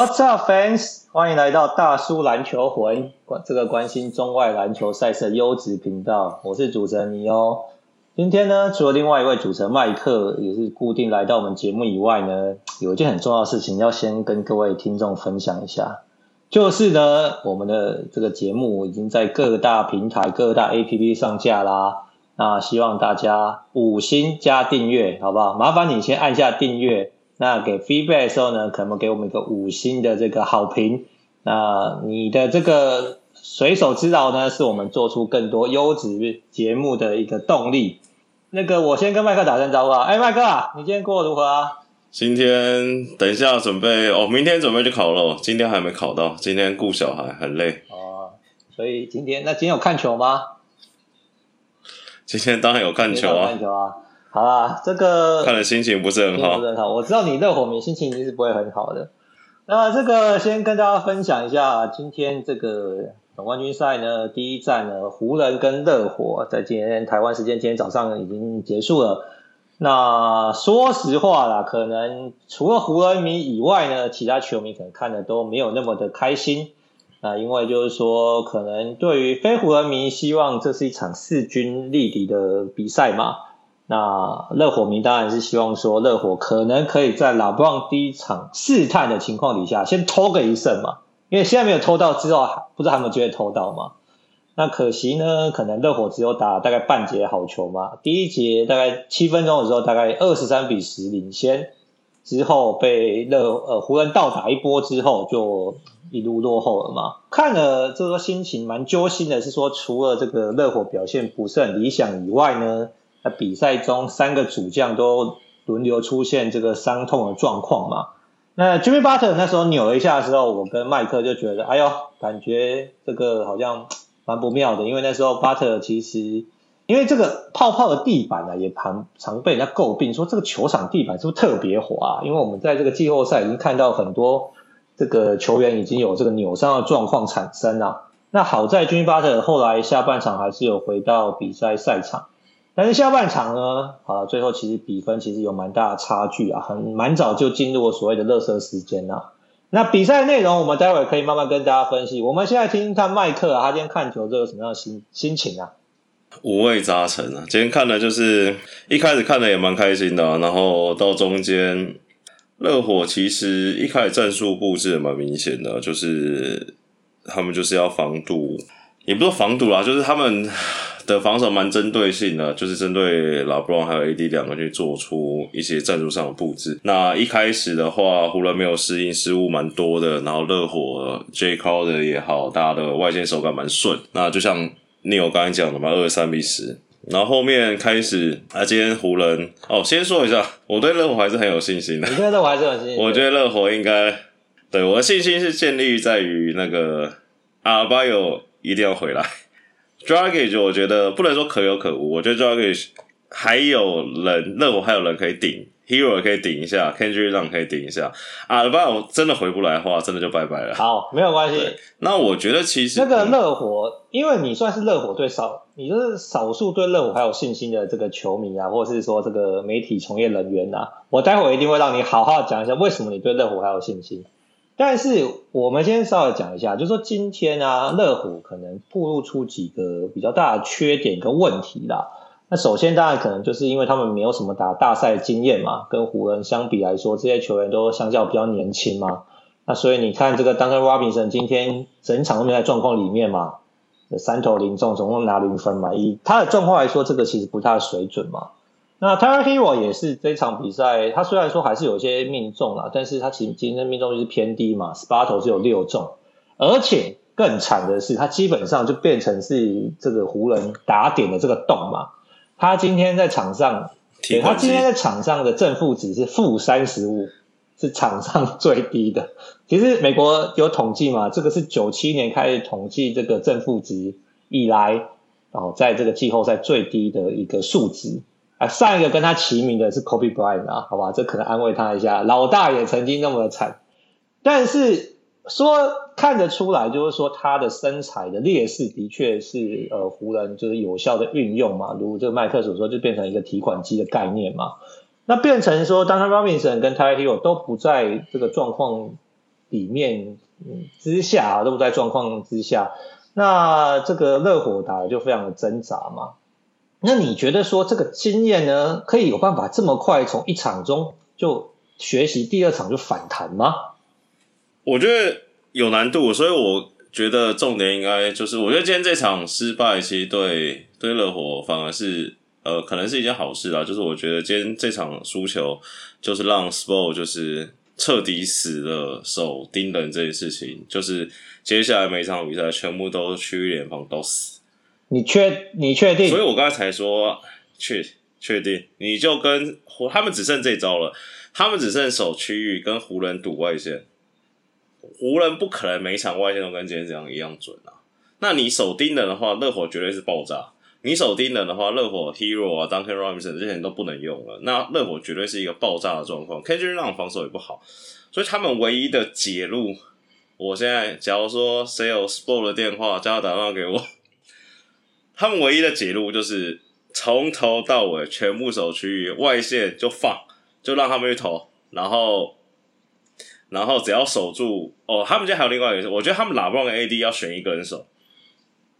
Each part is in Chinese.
What's up, fans？欢迎来到大叔篮球魂，关这个关心中外篮球赛事的优质频道。我是主持人尼欧。今天呢，除了另外一位主持人麦克也是固定来到我们节目以外呢，有一件很重要的事情要先跟各位听众分享一下，就是呢，我们的这个节目已经在各大平台、各大 APP 上架啦。那希望大家五星加订阅，好不好？麻烦你先按下订阅。那给 feedback 的时候呢，可能给我们一个五星的这个好评。那你的这个随手之劳呢，是我们做出更多优质节目的一个动力。那个，我先跟麦克打声招呼啊。哎，麦克啊，你今天过得如何啊？今天等一下准备哦，明天准备去烤肉，今天还没考到。今天顾小孩很累哦，所以今天那今天有看球吗？今天当然有看球啊，看球啊。好啦，这个看了心情不是很好，不是很好。我知道你热火迷心情一定是不会很好的。那这个先跟大家分享一下，今天这个总冠军赛呢，第一站呢，湖人跟热火在今天台湾时间今天早上已经结束了。那说实话啦，可能除了湖人迷以外呢，其他球迷可能看的都没有那么的开心。啊，因为就是说，可能对于非湖人迷，希望这是一场势均力敌的比赛嘛。那热火迷当然是希望说，热火可能可以在老布朗第一场试探的情况底下，先偷个一胜嘛。因为现在没有偷到之后，不知道他们就会偷到嘛。那可惜呢，可能热火只有打大概半节好球嘛。第一节大概七分钟的时候，大概二十三比十领先，之后被热呃湖人倒打一波之后，就一路落后了嘛。看了这个心情蛮揪心的，是说除了这个热火表现不是很理想以外呢。那比赛中三个主将都轮流出现这个伤痛的状况嘛？那 Jimmy Butler 那时候扭了一下的时候，我跟麦克就觉得，哎呦，感觉这个好像蛮不妙的，因为那时候 Butler 其实因为这个泡泡的地板呢，也常常被人家诟病，说这个球场地板是不是特别滑？因为我们在这个季后赛已经看到很多这个球员已经有这个扭伤的状况产生了。那好在 Jimmy Butler 后来下半场还是有回到比赛赛场。但是下半场呢，啊，最后其实比分其实有蛮大的差距啊，很蛮早就进入了所谓的热身时间了。那比赛内容我们待会可以慢慢跟大家分析。我们现在听听看麦克啊，他今天看球这个什么样的心心情啊？五味杂陈啊，今天看的就是一开始看的也蛮开心的，然后到中间热火其实一开始战术布置也蛮明显的，就是他们就是要防堵，也不是防堵啦，就是他们。的防守蛮针对性的，就是针对老布朗还有 AD 两个去做出一些战术上的布置。那一开始的话，湖人没有适应，失误蛮多的。然后热火 Jae Crowder 也好，大家的外线手感蛮顺。那就像 Neil 刚才讲的嘛，二十三比十。然后后面开始啊，今天湖人哦，先说一下，我对热火还是很有信心的。你对热火还是有信心？我觉得热火应该对我的信心是建立在于那个阿巴有一定要回来。Dragic 我觉得不能说可有可无，我觉得 Dragic 还有人，热火还有人可以顶，Hero 可以顶一下，Kendrick Nunn 可以顶一下。啊，不然我真的回不来的话，真的就拜拜了。好，没有关系。那我觉得其实那个热火，嗯、因为你算是热火对少，你就是少数对热火还有信心的这个球迷啊，或者是说这个媒体从业人员啊，我待会一定会让你好好讲一下为什么你对热火还有信心。但是我们先稍微讲一下，就是说今天啊，乐虎可能暴露出几个比较大的缺点跟问题啦。那首先当然可能就是因为他们没有什么打大赛经验嘛，跟湖人相比来说，这些球员都相较比较年轻嘛。那所以你看这个 Duncan Robinson 今天整场都没在状况里面嘛，三投零中，总共拿零分嘛。以他的状况来说，这个其实不太水准嘛。那 Tyler Herro 也是这场比赛，他虽然说还是有些命中了，但是他其实今天命中率是偏低嘛，十八投只有六中，而且更惨的是，他基本上就变成是这个湖人打点的这个洞嘛。他今天在场上，对，他今天在场上的正负值是负三十五，是场上最低的。其实美国有统计嘛，这个是九七年开始统计这个正负值以来，哦，在这个季后赛最低的一个数值。啊，上一个跟他齐名的是 Kobe Bryant 啊，好吧，这可能安慰他一下。老大也曾经那么惨，但是说看得出来，就是说他的身材的劣势的确是呃湖人就是有效的运用嘛，如这个麦克所说，就变成一个提款机的概念嘛。那变成说，当他 Robinson 跟 Tyler Herro 都不在这个状况里面之下都不在状况之下，那这个热火打的就非常的挣扎嘛。那你觉得说这个经验呢，可以有办法这么快从一场中就学习，第二场就反弹吗？我觉得有难度，所以我觉得重点应该就是，我觉得今天这场失败，其实对对热火反而是呃，可能是一件好事啦。就是我觉得今天这场输球，就是让 Spo 就是彻底死了守盯人这件事情，就是接下来每一场比赛全部都区域联防都死。你确你确定？所以我刚才才说确确定，你就跟湖他们只剩这招了，他们只剩守区域跟湖人赌外线，湖人不可能每场外线都跟今天这样一样准啊。那你守盯人的话，热火绝对是爆炸；你守盯人的话，热火 Hero 啊，Duncan Robinson 这些人都不能用了。那热火绝对是一个爆炸的状况，Kendrick Nunn 防守也不好，所以他们唯一的解路，我现在假如说谁有 Sport 的电话，叫他打电话给我。他们唯一的解路就是从头到尾全部守区域外线就放，就让他们去投，然后，然后只要守住哦，他们家还有另外一个人，我觉得他们拉布朗跟 AD 要选一个人守，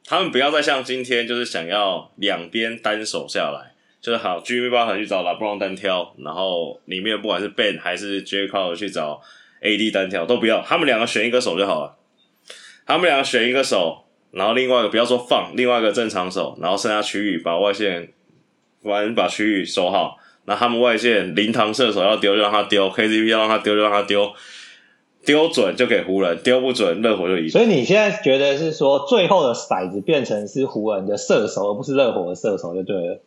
他们不要再像今天就是想要两边单守下来，就是好 Jimmy 抱团去找 LeBron 单挑，然后里面不管是 Ben 还是 Jae Crowder 去找 AD 单挑都不要，他们两个选一个守就好了，他们两个选一个守。然后另外一个不要说放，另外一个正常守，然后剩下区域把外线完把区域守好。那他们外线灵堂射手要丢就让他丢，KCP 要让他丢就让他丢，丢准就给湖人，丢不准热火就赢。所以你现在觉得是说最后的骰子变成是湖人的射手，而不是热火的射手就对了。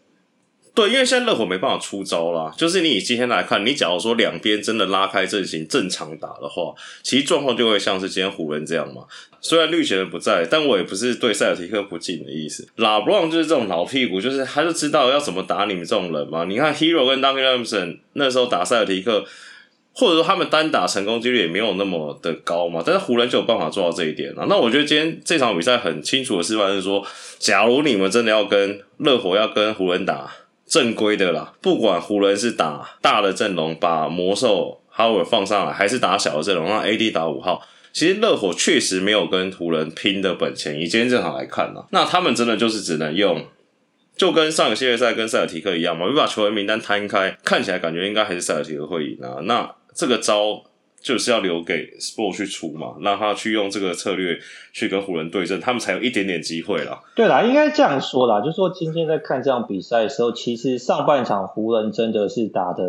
对，因为现在热火没办法出招啦。就是你以今天来看，你假如说两边真的拉开阵型正常打的话，其实状况就会像是今天湖人这样嘛。虽然绿鞋人不在，但我也不是对塞尔提克不敬的意思。拉布朗就是这种老屁股，就是他就知道要怎么打你们这种人嘛。你看 Hero 跟 Duncan Robinson 那时候打塞尔提克，或者说他们单打成功几率也没有那么的高嘛。但是湖人就有办法做到这一点了。那我觉得今天这场比赛很清楚的示范是说，假如你们真的要跟热火要跟湖人打。正规的啦，不管湖人是打大的阵容，把魔兽 Howard 放上来，还是打小的阵容，让 AD 打五号，其实热火确实没有跟湖人拼的本钱。以今天这场来看呢，那他们真的就是只能用，就跟上个系列赛跟塞尔提克一样嘛，你把球员名单摊开，看起来感觉应该还是塞尔提克会赢啊。那这个招。就是要留给 Sport 去出嘛，让他去用这个策略去跟湖人对阵，他们才有一点点机会啦。对啦，应该这样说啦，就是说今天在看这场比赛的时候，其实上半场湖人真的是打的，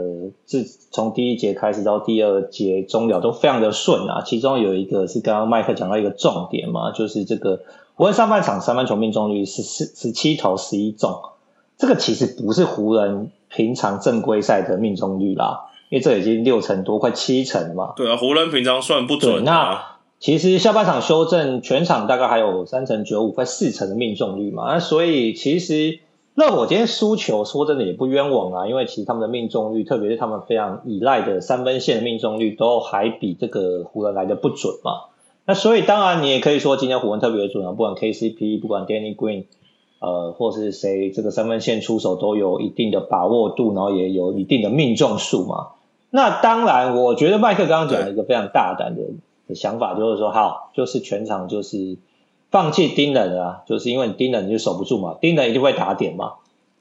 自从第一节开始到第二节终了都非常的顺啊。其中有一个是刚刚麦克讲到一个重点嘛，就是这个湖人上半场三分球命中率是十十七投十一中，这个其实不是湖人平常正规赛的命中率啦。因为这已经六成多，快七成了嘛。对啊，湖人平常算不准啊。那其实下半场修正，全场大概还有三成九五，快四成的命中率嘛。那所以其实热火今天输球，说真的也不冤枉啊。因为其实他们的命中率，特别是他们非常依赖的三分线的命中率，都还比这个湖人来的不准嘛。那所以当然你也可以说，今天湖人特别准啊，不管 KCP，不管 Danny Green，呃，或是谁，这个三分线出手都有一定的把握度，然后也有一定的命中数嘛。那当然，我觉得麦克刚刚讲了一个非常大胆的的想法，就是说，好，就是全场就是放弃盯人啊，就是因为你盯人你就守不住嘛，盯人一定会打点嘛，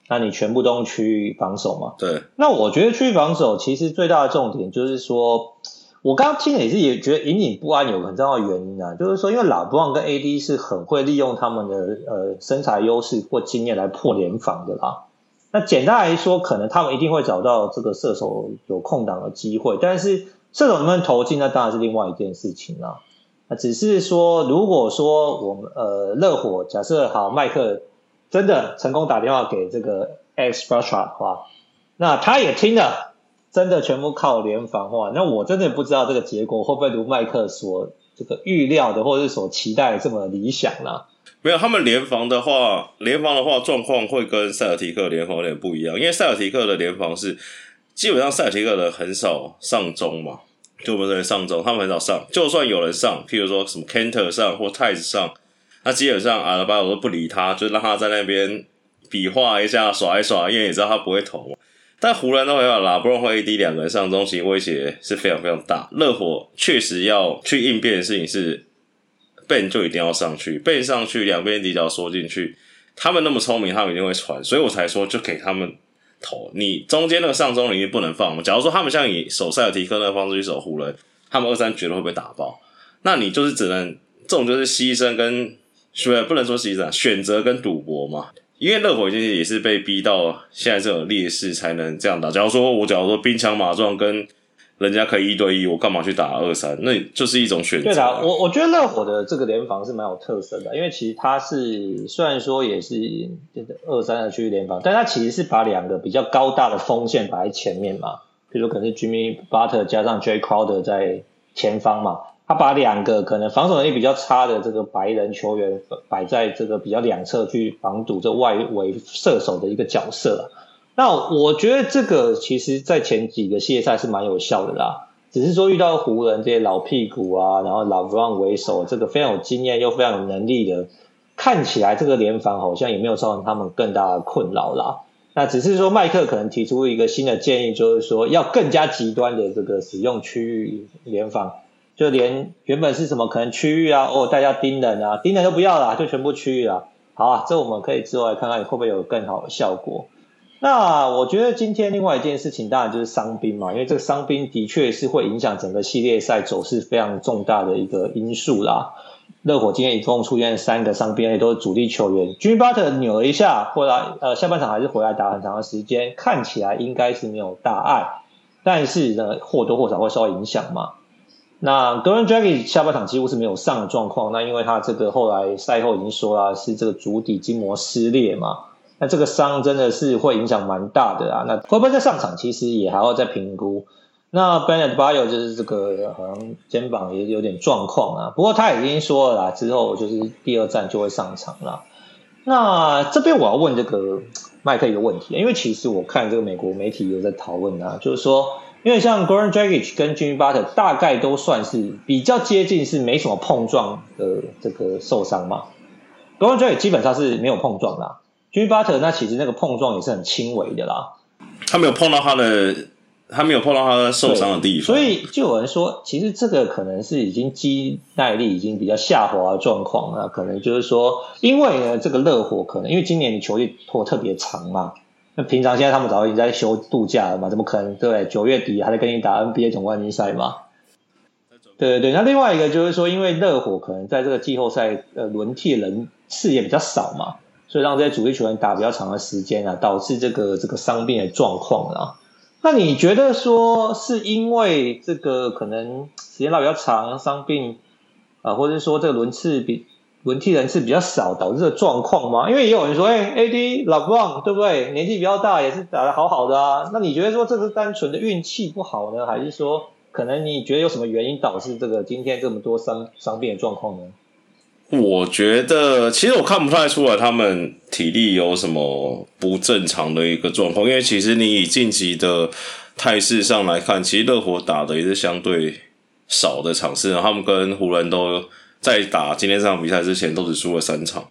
那你全部都用区域防守嘛。对。那我觉得区域防守其实最大的重点就是说，我刚刚听了也是也觉得隐隐不安，有很重要的原因啊，就是说，因为老布朗跟 AD 是很会利用他们的呃身材优势或经验来破联防的啦。那简单来说，可能他们一定会找到这个射手有空档的机会，但是射手能不能投进，那当然是另外一件事情啦。那只是说，如果说我们呃热火假设好麦克真的成功打电话给这个 Erik Spoelstra 的话，那他也听了，真的全部靠联防话，那我真的不知道这个结果会不会如麦克所这个预料的，或者是所期待这么理想啦。没有，他们联防的话，联防的话状况会跟塞尔提克联防有点不一样，因为塞尔提克的联防是基本上塞尔提克的很少上中嘛，就不是上中，他们很少上，就算有人上，譬如说什么 Kanter 上或 Theis 上，那基本上阿德巴约都不理他，就让他在那边比划一下，耍一耍，因为也知道他不会投嘛。但湖人都没有啦，不然会 AD 两个人上中，其实威胁是非常非常大。热火确实要去应变的事情是，Ben 就一定要上去，Ben 上去，两边底角缩进去。他们那么聪明，他们一定会传，所以我才说就给他们投。你中间那个上中领域不能放。假如说他们像以守塞尔提克那个方式去守湖人，他们二三绝对会被打爆。那你就是只能这种就是牺牲跟是不是不能说牺牲，选择跟赌博嘛。因为热火已经也是被逼到现在这种劣势才能这样打。假如说我假如说兵强马壮跟。人家可以一对一，我干嘛去打二三？那就是一种选择。对的，我我觉得热火的这个联防是蛮有特色的，因为其实他是虽然说也是二三的区域联防，但他其实是把两个比较高大的锋线摆在前面嘛，比如说可能是 Jimmy Butler 加上 Jae Crowder 在前方嘛，他把两个可能防守能力比较差的这个白人球员摆在这个比较两侧去防堵这外围射手的一个角色。那我觉得这个其实，在前几个系列赛是蛮有效的啦。只是说遇到湖人这些老屁股啊，然后老布朗为首，这个非常有经验又非常有能力的，看起来这个联防好像也没有造成他们更大的困扰啦。那只是说麦克可能提出一个新的建议，就是说要更加极端的这个使用区域联防，就连原本是什么可能区域啊，哦大家盯人啊，盯人都不要啦，就全部区域啦。好啊，这我们可以之后来看看会不会有更好的效果。那我觉得今天另外一件事情，当然就是伤兵嘛，因为这个伤兵的确是会影响整个系列赛走势非常重大的一个因素啦。热火今天一共出现三个伤兵，也都是主力球员。Jimmy Butler 扭了一下，后来呃下半场还是回来打很长的时间，看起来应该是没有大碍，但是呢或多或少会受到影响嘛。那 Goran Dragic 下半场几乎是没有上的状况，那因为他这个后来赛后已经说了是这个足底筋膜撕裂嘛。那这个伤真的是会影响蛮大的啊！那会不会再上场，其实也还要再评估。那 Bam Adebayo 就是这个好像肩膀也有点状况啊，不过他已经说了啦，之后就是第二战就会上场了。那这边我要问这个麦克一个问题，因为其实我看这个美国媒体有在讨论啊，就是说，因为像 Goran Dragic 跟 Jimmy Butler 大概都算是比较接近，是没什么碰撞的这个受伤嘛。Goran Dragic 基本上是没有碰撞的。Jimmy Butler 那其实那个碰撞也是很轻微的啦，他没有碰到他的，他没有碰到他的受伤的地方，所以就有人说，其实这个可能是已经肌耐力已经比较下滑的状况了，可能就是说，因为呢这个热火可能因为今年的球季拖特别长嘛，那平常现在他们早已经在休度假了嘛，怎么可能对九月底还在跟你打 NBA 总冠军赛嘛？对对对，那另外一个就是说，因为热火可能在这个季后赛呃轮替人次也比较少嘛。所以让这些主力球员打比较长的时间啊，导致这个这个伤病的状况啊。那你觉得说是因为这个可能时间拉比较长，伤病啊，或者是说这个轮次比轮替人次比较少导致的状况吗？因为也有人说，哎，AD 老布朗对不对？年纪比较大，也是打得好好的啊。那你觉得说这是单纯的运气不好呢，还是说可能你觉得有什么原因导致这个今天这么多伤伤病的状况呢？我觉得其实我看不太出来他们体力有什么不正常的一个状况，因为其实你以晋级的态势上来看，其实热火打的也是相对少的场次，他们跟湖人都在打今天这场比赛之前都只输了三场。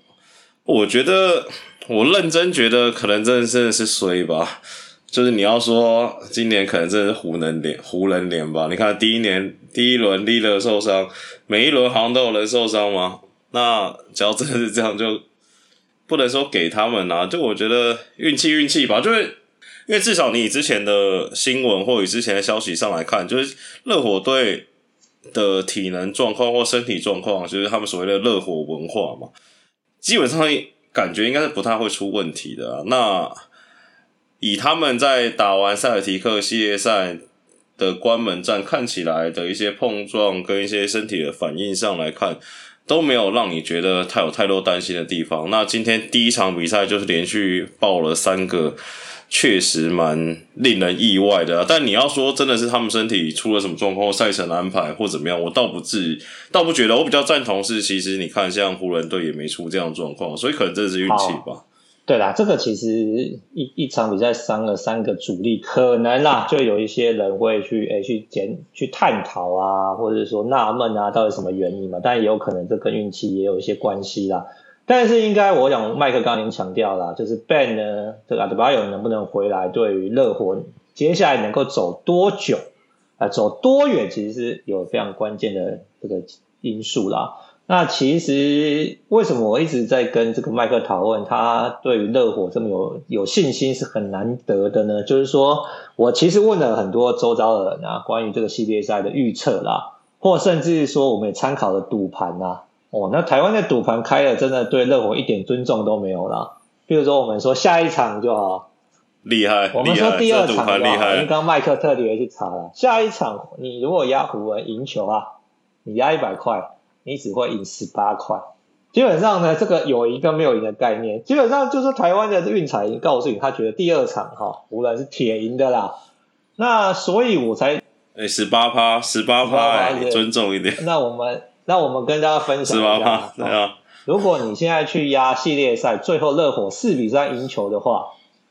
我觉得我认真觉得可能真的真的是衰吧，就是你要说今年可能真的是湖人连湖人连吧？你看第一年第一轮利勒受伤，每一轮好像都有人受伤吗？那只要真的是这样，就不能说给他们啊。就我觉得运气运气吧，就是因为至少你之前的新闻或以之前的消息上来看，就是热火队的体能状况或身体状况，就是他们所谓的热火文化嘛，基本上感觉应该是不太会出问题的。那以他们在打完塞尔提克系列赛的关门战看起来的一些碰撞跟一些身体的反应上来看。都没有让你觉得他有太多担心的地方。那今天第一场比赛就是连续爆了三个，确实蛮令人意外的。但你要说真的是他们身体出了什么状况，赛程安排或怎么样，我倒不至于，倒不觉得。我比较赞同是，其实你看像湖人队也没出这样状况，所以可能这是运气吧。对啦，这个其实一一场比赛伤了三个主力，可能啦，就有一些人会去诶去检去探讨啊，或者说纳闷啊，到底什么原因嘛？但也有可能这跟运气也有一些关系啦。但是应该我讲麦克刚刚已经强调了，就是 Ben 呢，这个 Adebayo 能不能回来，对于热火接下来能够走多久啊，走多远，其实是有非常关键的这个因素啦。那其实为什么我一直在跟这个麦克讨论，他对于热火这么有有信心是很难得的呢？就是说我其实问了很多周遭的人啊，关于这个系列赛的预测啦，或甚至说我们也参考了赌盘啊。哦，那台湾的赌盘开了，真的对热火一点尊重都没有啦。比如说我们说下一场就好，厉害，我们说第二场就好，厉害，因为刚刚麦克特别去查了，下一场你如果压湖人赢球啊，你压一百块。你只会赢十八块，基本上呢，这个有赢跟没有赢的概念，基本上就是台湾的运彩已经告诉你，他觉得第二场哈，湖人是铁赢的啦。那所以我才哎十八趴，十八趴，你尊重一点。那我们那我们跟大家分享一下，十八趴，对啊。如果你现在去压系列赛，最后热火四比三赢球的话，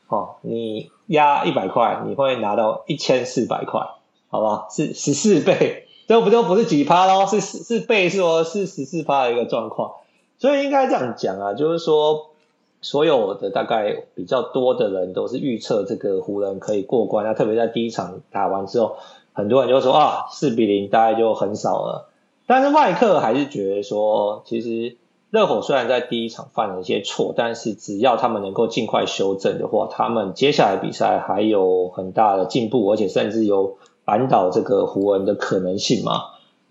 哦，你压一百块，你会拿到一千四百块，好吧？是十四倍。这不就不是几趴咯，是是倍数哦，是十四趴的一个状况，所以应该这样讲啊，就是说所有的大概比较多的人都是预测这个湖人可以过关，那特别在第一场打完之后，很多人就说啊，四比零大概就很少了，但是麦克还是觉得说，其实热火虽然在第一场犯了一些错，但是只要他们能够尽快修正的话，他们接下来比赛还有很大的进步，而且甚至有。扳倒这个湖人的可能性嘛？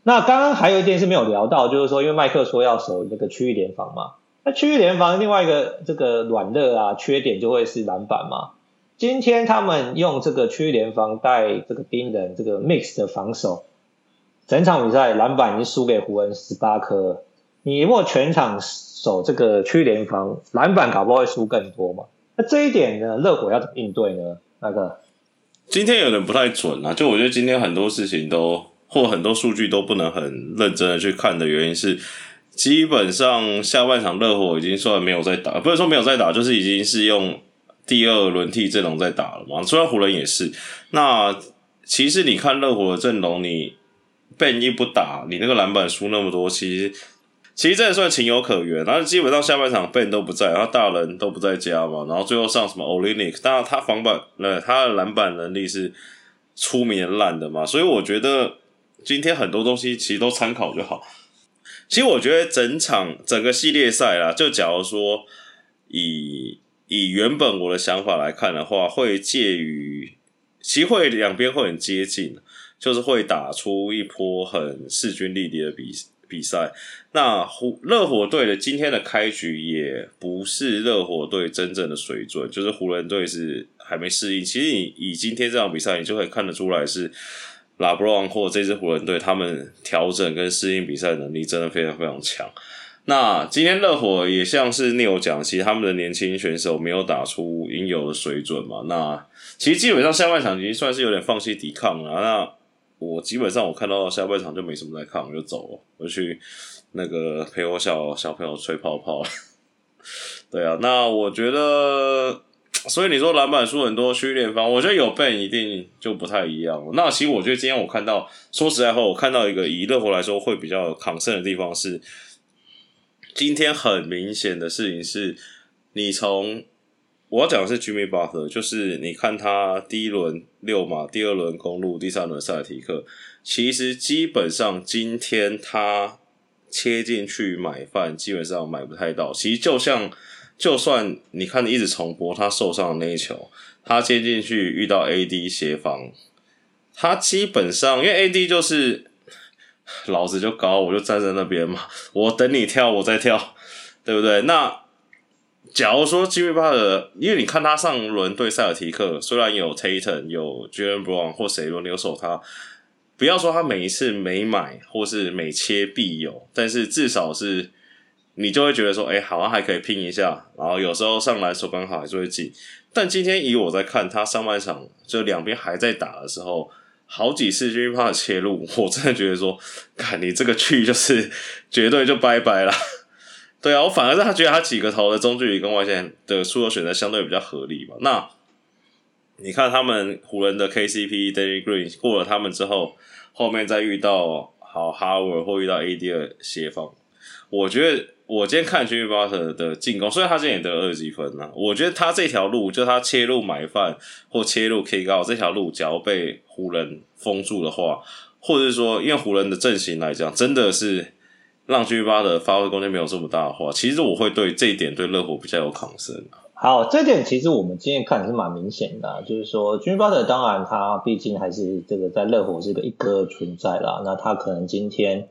那刚刚还有一点是没有聊到，就是说，因为麦克说要守那个区域联防嘛，那区域联防另外一个这个软肋啊，缺点就会是篮板嘛。今天他们用这个区域联防带这个冰人这个 mix 的防守，整场比赛篮板已经输给湖人十八颗。你如果全场守这个区域联防，篮板搞不好会输更多嘛？那这一点呢，热火要怎么应对呢？那个？今天有点不太准啊，就我觉得今天很多事情都或很多数据都不能很认真的去看的原因是，基本上下半场热火已经算没有在打，不是说没有在打，就是已经是用第二轮替阵容在打了嘛。虽然湖人也是，那其实你看热火的阵容，你 Ben 一不打，你那个篮板输那么多，其实。其实这也算情有可原，然后基本上下半场 Ben 都不在，然后大人都不在家嘛，然后最后上什么 Olynyk，当然他防板，呃，他的篮板能力是出名烂的嘛，所以我觉得今天很多东西其实都参考就好。其实我觉得整场整个系列赛啦，就假如说以以原本我的想法来看的话，会介于其实会两边会很接近，就是会打出一波很势均力敌的比。比赛，那湖热火队的今天的开局也不是热火队真正的水准，就是湖人队是还没适应。其实你以今天这场比赛，你就可以看得出来是拉布朗或这支湖人队他们调整跟适应比赛能力真的非常非常强。那今天热火也像是 Neil 讲，其实他们的年轻选手没有打出应有的水准嘛。那其实基本上下半场已经算是有点放弃抵抗了。那我基本上我看到下半场就没什么在看，我就走了，我就去那个陪我小小朋友吹泡泡。对啊，那我觉得，所以你说篮板输很多训练方，我觉得有 Ben 一定就不太一样。那其实我觉得今天我看到，说实在话，我看到一个以热火来说会比较抗胜的地方是，今天很明显的事情是，你从。我要讲的是 Jimmy Butler，就是你看他第一轮六马，第二轮公路，第三轮塞尔提克，其实基本上今天他切进去买饭，基本上买不太到。其实就像，就算你看你一直重播他受伤的那一球，他切进去遇到 AD 协防，他基本上因为 AD 就是老子就高，我就站在那边嘛，我等你跳，我再跳，对不对？那。假如说 Jimmy 8的，因为你看他上轮对塞尔提克，虽然有 Tatum 有 j a l e n Brown 或谁轮流守他，不要说他每一次每买或是每切必有，但是至少是你就会觉得说，哎、好像还可以拼一下。然后有时候上篮手刚好还是会进。但今天以我在看他上半场就两边还在打的时候，好几次吉米巴特切入，我真的觉得说，看你这个去就是绝对就拜拜了。对啊，我反而是他觉得他几个投的中距离跟外线的出手选择相对比较合理嘛。那你看他们湖人的 KCP、Danny Green 过了他们之后，后面再遇到好 Howard 或遇到 AD 的协防，我觉得我今天看 Jimmy Butler 的进攻，虽然他今天也得二十几分呢，我觉得他这条路，就他切入买饭或切入 K 高这条路，只要被湖人封住的话，或者是说，因为湖人的阵型来讲，真的是让 Jimmy Butler 发挥空间没有这么大的话，其实我会对这一点对热火比较有抗胜。好，这点其实我们今天看是蛮明显的，啊，就是说，Jimmy Butler 当然他毕竟还是这个在热火是个一哥的存在啦，那他可能今天。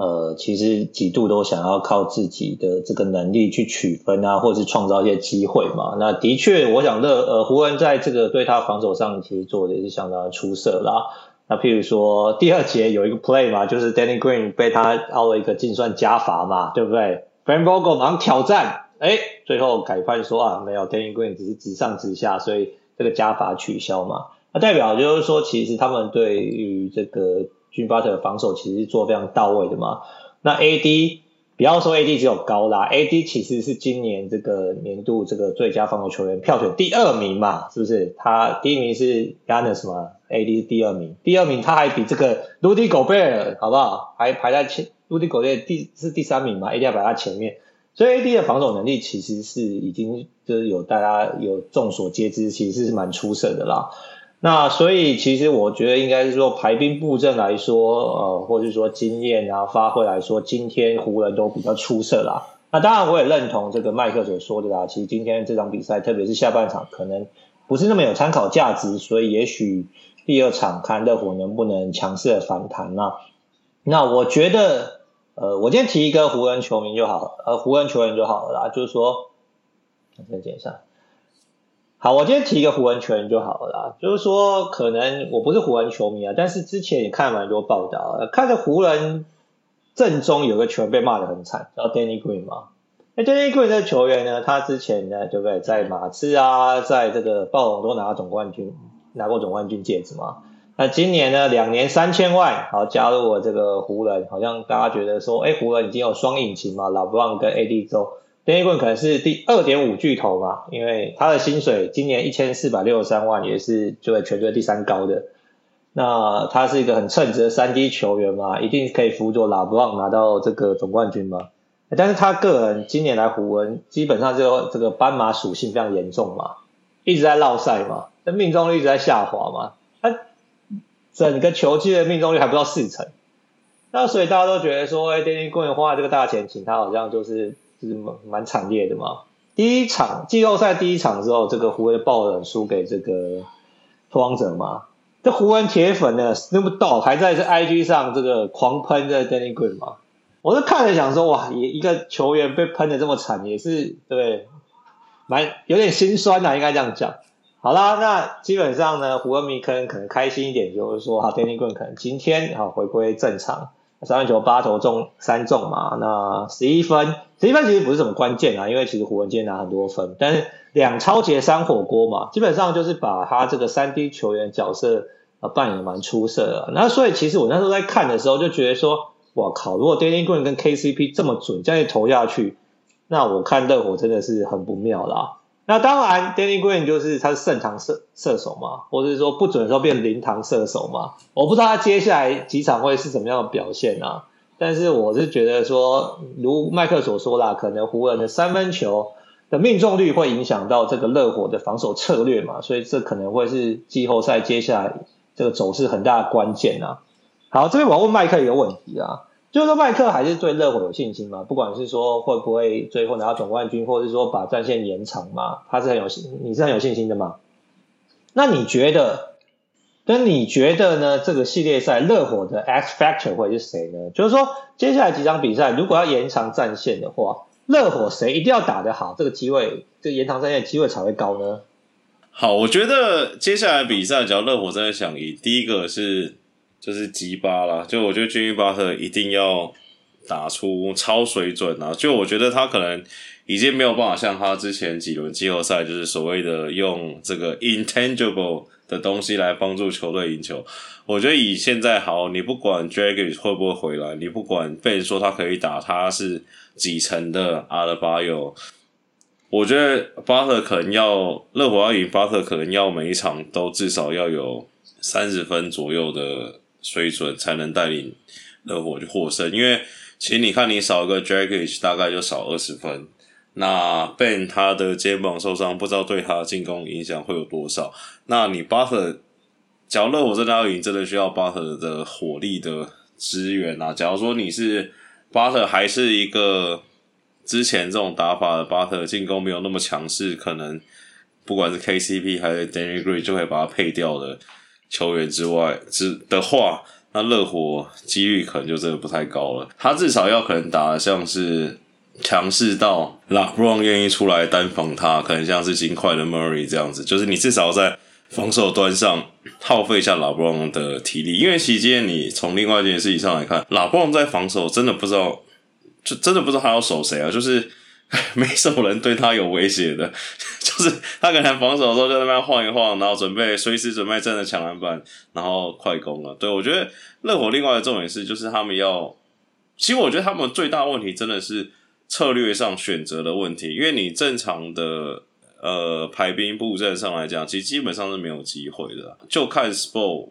呃，其实几度都想要靠自己的这个能力去取分啊，或者是创造一些机会嘛。那的确，我想乐呃湖人在这个对他防守上其实做的也是相当的出色啦。那譬如说第二节有一个 play 嘛，就是 Danny Green 被他凹了一个净算加罚嘛，对不对？Frank Vogel 马上挑战，哎，最后改判说啊，没有 Danny Green 只是直上直下，所以这个加罚取消嘛。那代表就是说，其实他们对于这个。Jimmy Butler 的防守其实是做非常到位的嘛。那 AD 不要说 AD 只有高啦，AD 其实是今年这个年度这个最佳防守球员票选第二名嘛，是不是？他第一名是 Giannis 嘛，AD 是第二名，第二名他还比这个 Rudy Gobert 好不好？还排在前，Rudy Gobert 第是第三名嘛，AD 要排在前面。所以 AD 的防守能力其实是已经就是有大家有众所皆知，其实是蛮出色的啦。那所以其实我觉得应该是说排兵布阵来说，呃，或者说经验啊发挥来说，今天湖人都比较出色啦。那当然我也认同这个麦克所说的啦，其实今天这场比赛，特别是下半场，可能不是那么有参考价值，所以也许第二场看热火能不能强势的反弹呐。那我觉得，呃，我今天提一个湖人球迷就好了，呃，湖人球员就好了啦，就是说，我再讲一下。好，我今天提一个湖人球员就好了啦。就是说，可能我不是湖人球迷啊，但是之前也看了蛮多报道，看着湖人阵中有个球员被骂得很惨，叫 Danny Green 嘛。那 Danny Green 这个球员呢，他之前呢，对不对，在马刺啊，在这个暴龙都拿总冠军，拿过总冠军戒指嘛。那今年呢，两年三千万，好加入我这个湖人，好像大家觉得说，哎，湖人已经有双引擎嘛老布朗跟 AD 之后。Danny Green 可能是第二点五巨头嘛，因为他的薪水今年一千四百六十三万，也是就在全队第三高的。那他是一个很称职的三 D 球员嘛，一定可以辅佐 LeBron 拿到这个总冠军嘛。但是他个人今年来湖人，基本上就这个斑马属性非常严重嘛，一直在落赛嘛，那命中率一直在下滑嘛，他整个球季的命中率还不到四成。那所以大家都觉得说，哎，Danny Green 花了这个大钱请他，好像就是。就是蛮蛮惨烈的嘛。第一场季后赛第一场之后，这个湖人爆冷输给这个拓荒者嘛。这湖人铁粉呢，Snoop Dogg 还在这 IG 上这个狂喷这 Danny GUN 嘛。我是看了想说，哇，一一个球员被喷的这么惨，也是对，蛮有点心酸呐，应该这样讲。好啦，那基本上呢，湖人迷可能可能开心一点，就是说，哈，Danny GUN 可能今天啊回归正常。三分球八投中三中嘛，那十一分，十一分其实不是什么关键啊，因为其实湖人今天拿很多分，但是两抄截三火锅嘛，基本上就是把他这个三 D 球员角色啊扮演蛮出色的。那所以其实我那时候在看的时候就觉得说，哇靠，如果 Danny Green 跟 KCP 这么准，这样投下去，那我看热火真的是很不妙啦。那当然，Danny Green 就是他是胜场射射手嘛，或者是说不准的时候变零堂射手嘛。我不知道他接下来几场会是什么样的表现啊。但是我是觉得说，如麦克所说啦，可能湖人的三分球的命中率会影响到这个热火的防守策略嘛，所以这可能会是季后赛接下来这个走势很大的关键啊。好，这边我要问麦克一个问题啊。就是说，麦克还是对热火有信心吗？不管是说会不会最后拿到总冠军，或者是说把战线延长嘛，他是很有信，你是很有信心的吗？那你觉得，跟你觉得呢？这个系列赛热火的 X Factor 会是谁呢？就是说，接下来几场比赛如果要延长战线的话，热火谁一定要打得好，这个机会，这个延长战线的机会才会高呢？好，我觉得接下来比赛，只要热火真的想赢，第一个是。就是吉巴啦，就我觉得 Jimmy Butler 一定要打出超水准啊！就我觉得他可能已经没有办法像他之前几轮季后赛，就是所谓的用这个 intangible 的东西来帮助球队赢球。我觉得以现在好，你不管 Dragic 会不会回来，你不管被人说他可以打，他是几成的 Adebayo，我觉得 Butler 可能要热火要赢 Butler 可能要每一场都至少要有三十分左右的。水准才能带领热火去获胜，因为其实你看，你少一个 Dragic 大概就少二十分。那 Ben 他的肩膀受伤，不知道对他进攻影响会有多少。那你 Butler，假如热火真的要赢，真的需要 Butler 的火力的支援啊。假如说你是 Butler 还是一个之前这种打法的巴特进攻没有那么强势，可能不管是 KCP 还是 Danny Green 就会把他配掉的球员之外之的话。那热火几率可能就真的不太高了，他至少要可能打得像是强势到 LeBron 愿意出来单防他，可能像是金块的 Murray 这样子，就是你至少在防守端上耗费一下 LeBron 的体力，因为其实今天你从另外一件事情上来看，LeBron 在防守真的不知道，就真的不知道他要守谁啊，就是。没什么人对他有威胁的，就是他可能防守的时候在那边晃一晃，然后准备随时准备站在抢篮板，然后快攻了。对，我觉得热火另外的重点是，就是他们要，其实我觉得他们最大问题真的是策略上选择的问题，因为你正常的呃排兵布阵上来讲，其实基本上是没有机会的，就看 Spo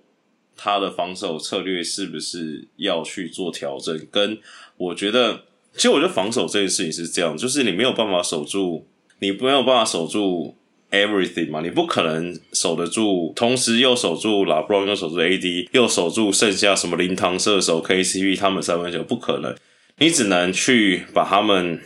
他的防守策略是不是要去做调整，跟我觉得。其实我觉得防守这件事情是这样，就是你没有办法守住，你没有办法守住 everything 嘛，你不可能守得住，同时又守住 LeBron，又守住 AD，又守住剩下什么灵堂射手 KCP 他们三分球，不可能，你只能去把他们。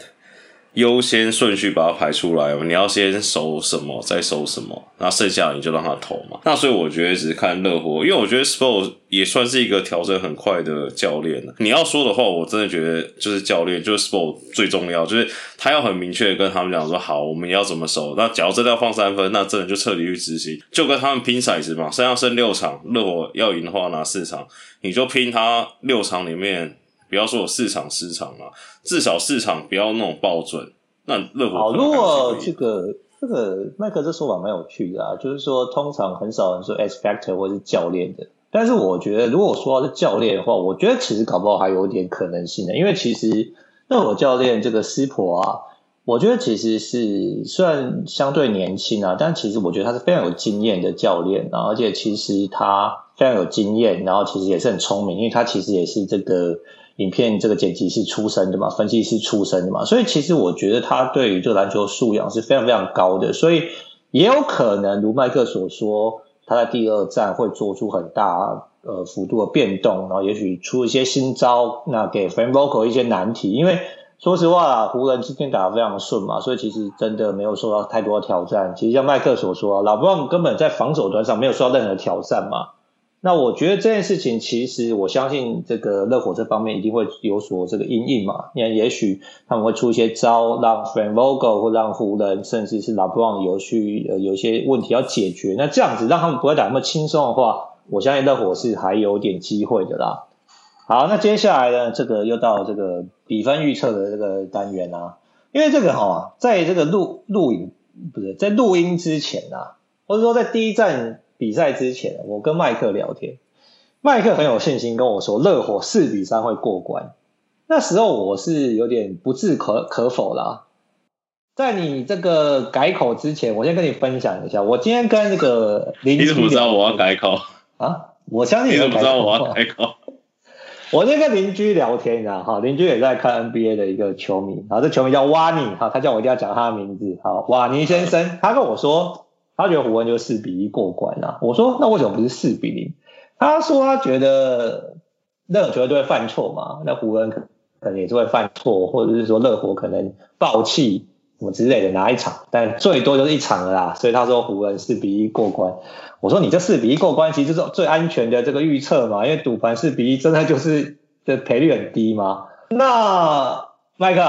优先顺序把它排出来，你要先守什么，再守什么，那剩下你就让他投嘛。那所以我觉得只是看热火，因为我觉得 s p o r t 也算是一个调整很快的教练。你要说的话，我真的觉得就是教练，就是 s p o r t 最重要，就是他要很明确的跟他们讲说，好，我们要怎么守。那假如真的要放三分，那真的就彻底去执行，就跟他们拼骰子嘛，剩下剩六场，热火要赢的话拿四场，你就拼他六场里面。不要说有市场失常啊，至少市场不要那种爆准。那热火好，如果这个这个麦克这说法蛮有趣的啊，就是说通常很少人说 X factor 或是教练的，但是我觉得如果说到是教练的话，我觉得其实搞不好还有点可能性的，因为其实热火教练这个师婆啊，我觉得其实是虽然相对年轻啊，但其实我觉得他是非常有经验的教练，然后而且其实他非常有经验，然后其实也是很聪明，因为他其实也是这个。影片这个剪辑是出身的嘛，分析师出身的嘛，所以其实我觉得他对于这个篮球素养是非常非常高的，所以也有可能如麦克所说，他在第二战会做出很大呃幅度的变动，然后也许出一些新招，那给 f a n v o c a l 一些难题，因为说实话啦，湖人今天打得非常顺嘛，所以其实真的没有受到太多的挑战。其实像麦克所说，老布朗根本在防守端上没有受到任何挑战嘛。那我觉得这件事情，其实我相信这个热火这方面一定会有所这个因应嘛。因为也许他们会出一些招，让 Frank Vogel 或让湖人，甚至是 LeBron 有去呃有一些问题要解决。那这样子让他们不会打那么轻松的话，我相信热火是还有点机会的啦。好，那接下来呢，这个又到这个比分预测的这个单元啊。因为这个哈，在这个录录影不是在录音之前啊，或者说在第一站。比赛之前，我跟麦克聊天，麦克很有信心跟我说，热火四比三会过关。那时候我是有点不置可可否啦。在你这个改口之前，我先跟你分享一下，我今天跟那个邻居，你怎么知道我要改口啊？我相信你怎么知道我要改口。我今天跟邻居聊天，然后哈，邻居也在看 NBA 的一个球迷，然后这球迷叫瓦尼，哈，他叫我一定要讲他的名字，好，瓦尼先生，他跟我说。他觉得湖人就四比一过关啊！我说那为什么不是四比零？他说他觉得任何球队都会犯错嘛，那湖人可能也是会犯错，或者是说热火可能爆气什么之类的哪一场，但最多就是一场了啦。所以他说湖人四比一过关。我说你这四比一过关其实是最安全的这个预测嘛，因为赌盘四比一真的就是的赔率很低嘛。那麦克，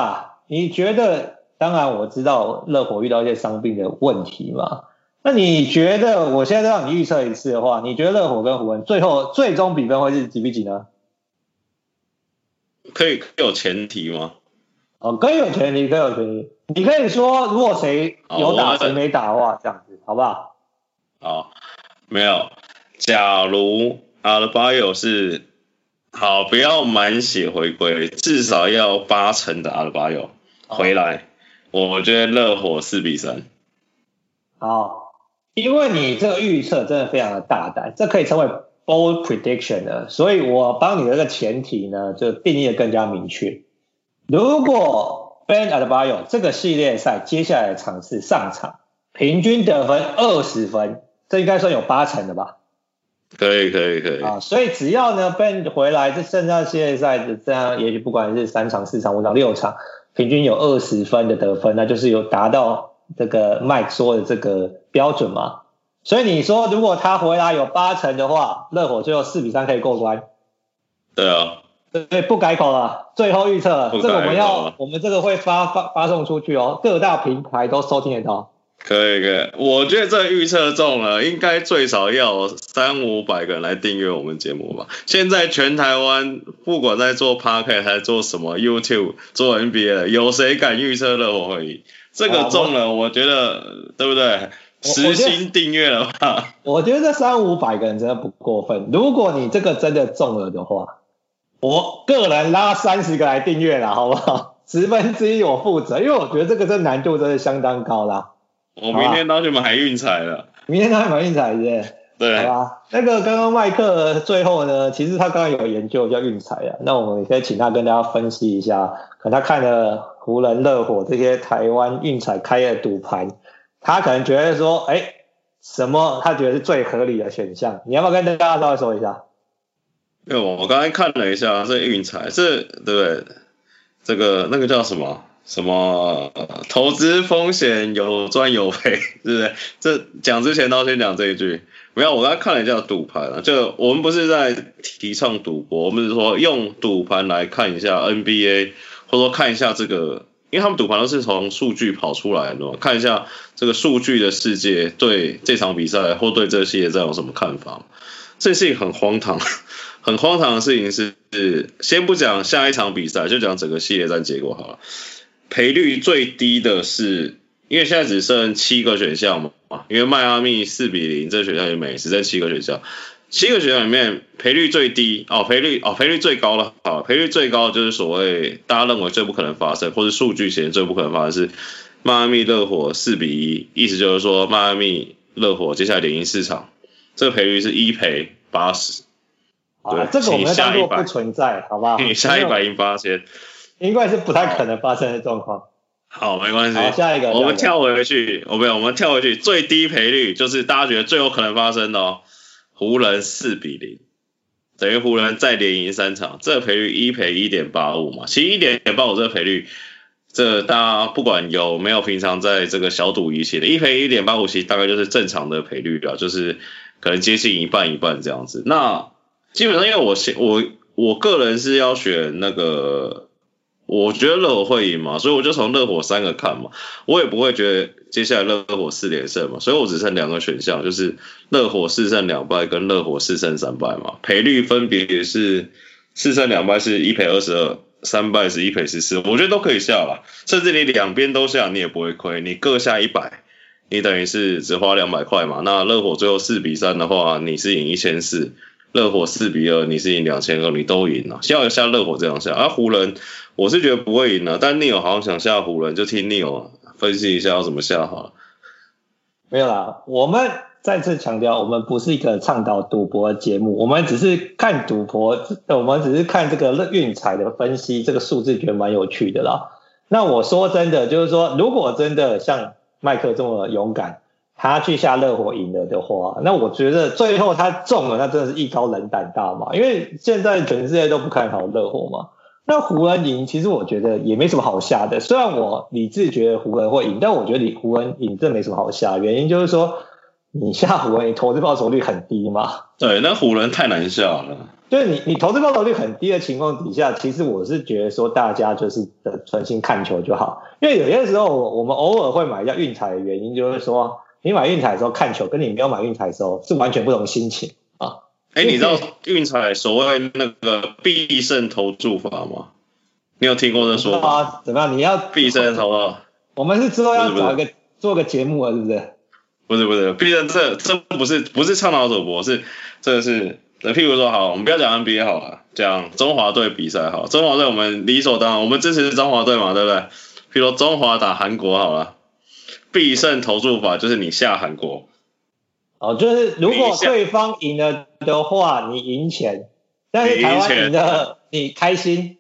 你觉得？当然我知道热火遇到一些伤病的问题嘛。那你觉得，我现在让你预测一次的话，你觉得热火跟湖人最后最终比分会是几比几呢？可以可以有前提吗？哦，可以有前提，可以有前提。你可以说，如果谁有打谁没打的话，这样子，好不好？好，没有。假如阿拉巴友是好，不要满血回归，至少要八成的阿拉巴友回来，我觉得热火四比三。好。因为你这个预测真的非常的大胆，这可以称为 bold prediction 了，所以我帮你的这个前提呢，就定义的更加明确。如果 Ben Adebayo 这个系列赛接下来的场次上场，平均得分二十分，这应该算有八成的吧？可以，可以，可以。啊，所以只要呢 Ben 回来，这剩下系列赛的这样，也许不管是三场、四场、五场、六场，平均有二十分的得分，那就是有达到这个 Mike 说的这个标准嘛。所以你说，如果他回来有八成的话，热火最后四比三可以过关。对啊，对，不改口了，最后预测了，这个我们要，我们这个会发发发送出去哦，各大平台都收听得到。可以可以，我觉得这个预测中了，应该最少要三五百个人来订阅我们节目吧。现在全台湾不管在做 Podcast 还是做什么 YouTube 做 NBA 的，有谁敢预测热火会赢？这个中了，我觉得对不对？实心订阅了吧？我觉得这三五百个人真的不过分。如果你这个真的中了的话，我个人拉三十个来订阅了，好不好？十分之一我负责，因为我觉得这个这难度真的相当高啦。我明天都去买运彩了。明天都去买运彩是是？对。好吧，那个刚刚麦克最后呢，其实他刚刚有研究叫运彩啊，那我们也可以请他跟大家分析一下，可能他看了湖人、热火这些台湾运彩开的赌盘。他可能觉得说，哎、欸，什么？他觉得是最合理的选项。你要不要跟大家稍微说一下？因为我我刚才看了一下这运彩，是对不对？这个那个叫什么？什么投资风险有赚有赔，对不对？这讲之前都先讲这一句。没有，我刚才看了一下赌盘啊，就我们不是在提倡赌博，我们是说用赌盘来看一下 NBA，或者说看一下这个。因为他们赌盘都是从数据跑出来的，看一下这个数据的世界对这场比赛或对这个系列战有什么看法？这事情很荒唐，很荒唐的事情是，先不讲下一场比赛，就讲整个系列战结果好了。赔率最低的是，因为现在只剩七个选项嘛，因为迈阿密四比零这个选项也没，只在七个学校。七个学校里面赔率最低哦，赔率哦，赔率最高了啊，赔率最高就是所谓大家认为最不可能发生，或是数据显示最不可能发生是迈阿密热火四比一，意思就是说迈阿密热火接下来连赢四场，这个赔率是一赔八十。对，这个我们当做不存在，好不好？你下一百赢八千，应该是不太可能发生的状况。好，没关系。好，下一个，我们跳回去，我没有，我们跳回去，最低赔率就是大家觉得最有可能发生的哦。湖人四比零，等于湖人再连赢三场，这个赔率一赔一点八五嘛。其实一点八五这个赔率，这大家不管有没有平常在这个小赌怡的，一赔一点八五，其实大概就是正常的赔率了，就是可能接近一半一半这样子。那基本上因为我我我个人是要选那个。我觉得热火会赢嘛，所以我就从热火三个看嘛，我也不会觉得接下来热火四连胜嘛，所以我只剩两个选项，就是热火四胜两败跟热火四胜三败嘛，赔率分别是四胜两败是一赔二十二，三败是一赔十四，我觉得都可以下了，甚至你两边都下你也不会亏，你各下一百，你等于是只花两百块嘛，那热火最后四比三的话，你是赢一千四。热火四比二，你是赢两千二，你都赢了。下下热火这样下，而、湖人我是觉得不会赢了，但 Neil 好像想下湖人，就听 Neil 分析一下要怎么下好了。没有啦，我们再次强调，我们不是一个倡导赌博的节目，我们只是看赌博，我们只是看这个运彩的分析，这个数字觉得蛮有趣的啦。那我说真的，就是说，如果真的像麦克这么勇敢。他去下热火赢了的话，那我觉得最后他中了，那真的是艺高人胆大嘛。因为现在全世界都不看好热火嘛。那湖人赢，其实我觉得也没什么好下的。虽然我理智觉得湖人会赢，但我觉得你湖人赢这没什么好下。原因就是说，你下湖人，你投资报酬率很低嘛。对，那湖人太难下了。对，你你投资报酬率很低的情况底下，其实我是觉得说，大家就是的专心看球就好。因为有些时候，我们偶尔会买一下运彩的原因，就是说。你买运彩的时候看球，跟你没有买运彩的时候是完全不同心情啊！哎、欸，你知道运彩所谓那个必胜投注法吗？你有听过这说法吗？怎么样？你要必胜投啊？我们是之后要找一个做个节目啊，是不是？不是不是，必胜这这不是不是倡导赌博，是这个是，譬如说好，我们不要讲 NBA 好了，讲中华队比赛好，中华队我们理所当然，我们支持中华队嘛，对不对？譬如说中华打韩国好了。必胜投注法就是你下韩国。哦，就是如果对方赢了的话，你赢钱，但是台湾赢了，你开心，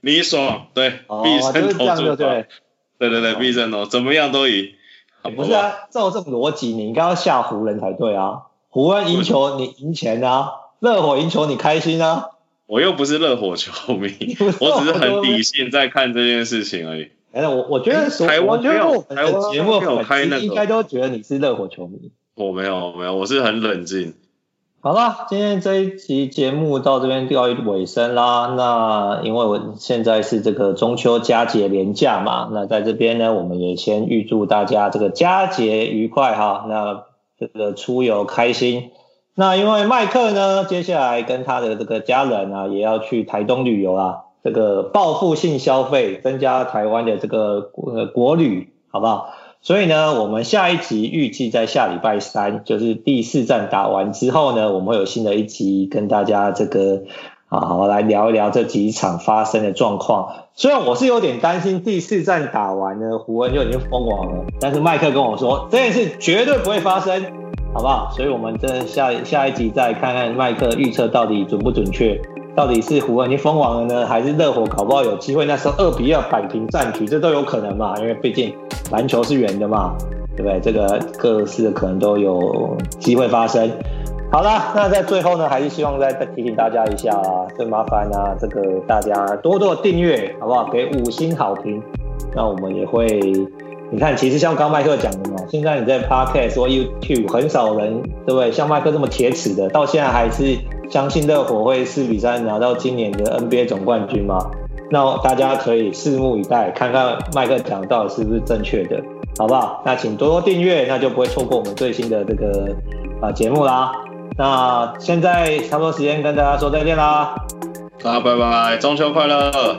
你爽，对，必胜投注，对，对对对，必胜投，怎么样都赢。不是啊，照这种逻辑，你应该要下湖人才对啊。湖人赢球，你赢钱啊；热火赢球，你开心啊。我又不是热火球迷，我只是很理性在看这件事情而已。哎，我我觉得台湾没有台湾节目有开那个，应该都觉得你是热火球迷。我没有没有，我是很冷静。好了，今天这一期节目到这边告一尾声啦。那因为我现在是这个中秋佳节连假嘛，那在这边呢，我们也先预祝大家这个佳节愉快哈。那这个出游开心。那因为麦克呢，接下来跟他的这个家人啊，也要去台东旅游啊。这个报复性消费，增加台湾的这个国国旅，好不好？所以呢，我们下一集预计在下礼拜三，就是第四战打完之后呢，我们会有新的一集跟大家这个啊，好来聊一聊这几场发生的状况。虽然我是有点担心第四战打完呢，湖人就已经封王了，但是麦克跟我说这件事绝对不会发生，好不好？所以我们这下下一集再看看麦克预测到底准不准确。到底是湖人已经封王了呢，还是热火搞不好有机会？那时候二比二扳平战局，这都有可能嘛？因为毕竟篮球是圆的嘛，对不对？这个各式可能都有机会发生。好了，那在最后呢，还是希望再提醒大家一下啊，这麻烦啊，这个大家多多订阅，好不好？给五星好评，那我们也会，你看，其实像刚麦克讲的嘛，现在你在 Podcast 或 YouTube 很少人，对不对？像麦克这么铁齿的，到现在还是。相信热火会四比三拿到今年的 NBA 总冠军吗？那大家可以拭目以待，看看麦克讲到底是不是正确的，好不好？那请多多订阅，那就不会错过我们最新的这个啊节目啦。那现在差不多时间跟大家说再见啦，大家拜拜，中秋快乐！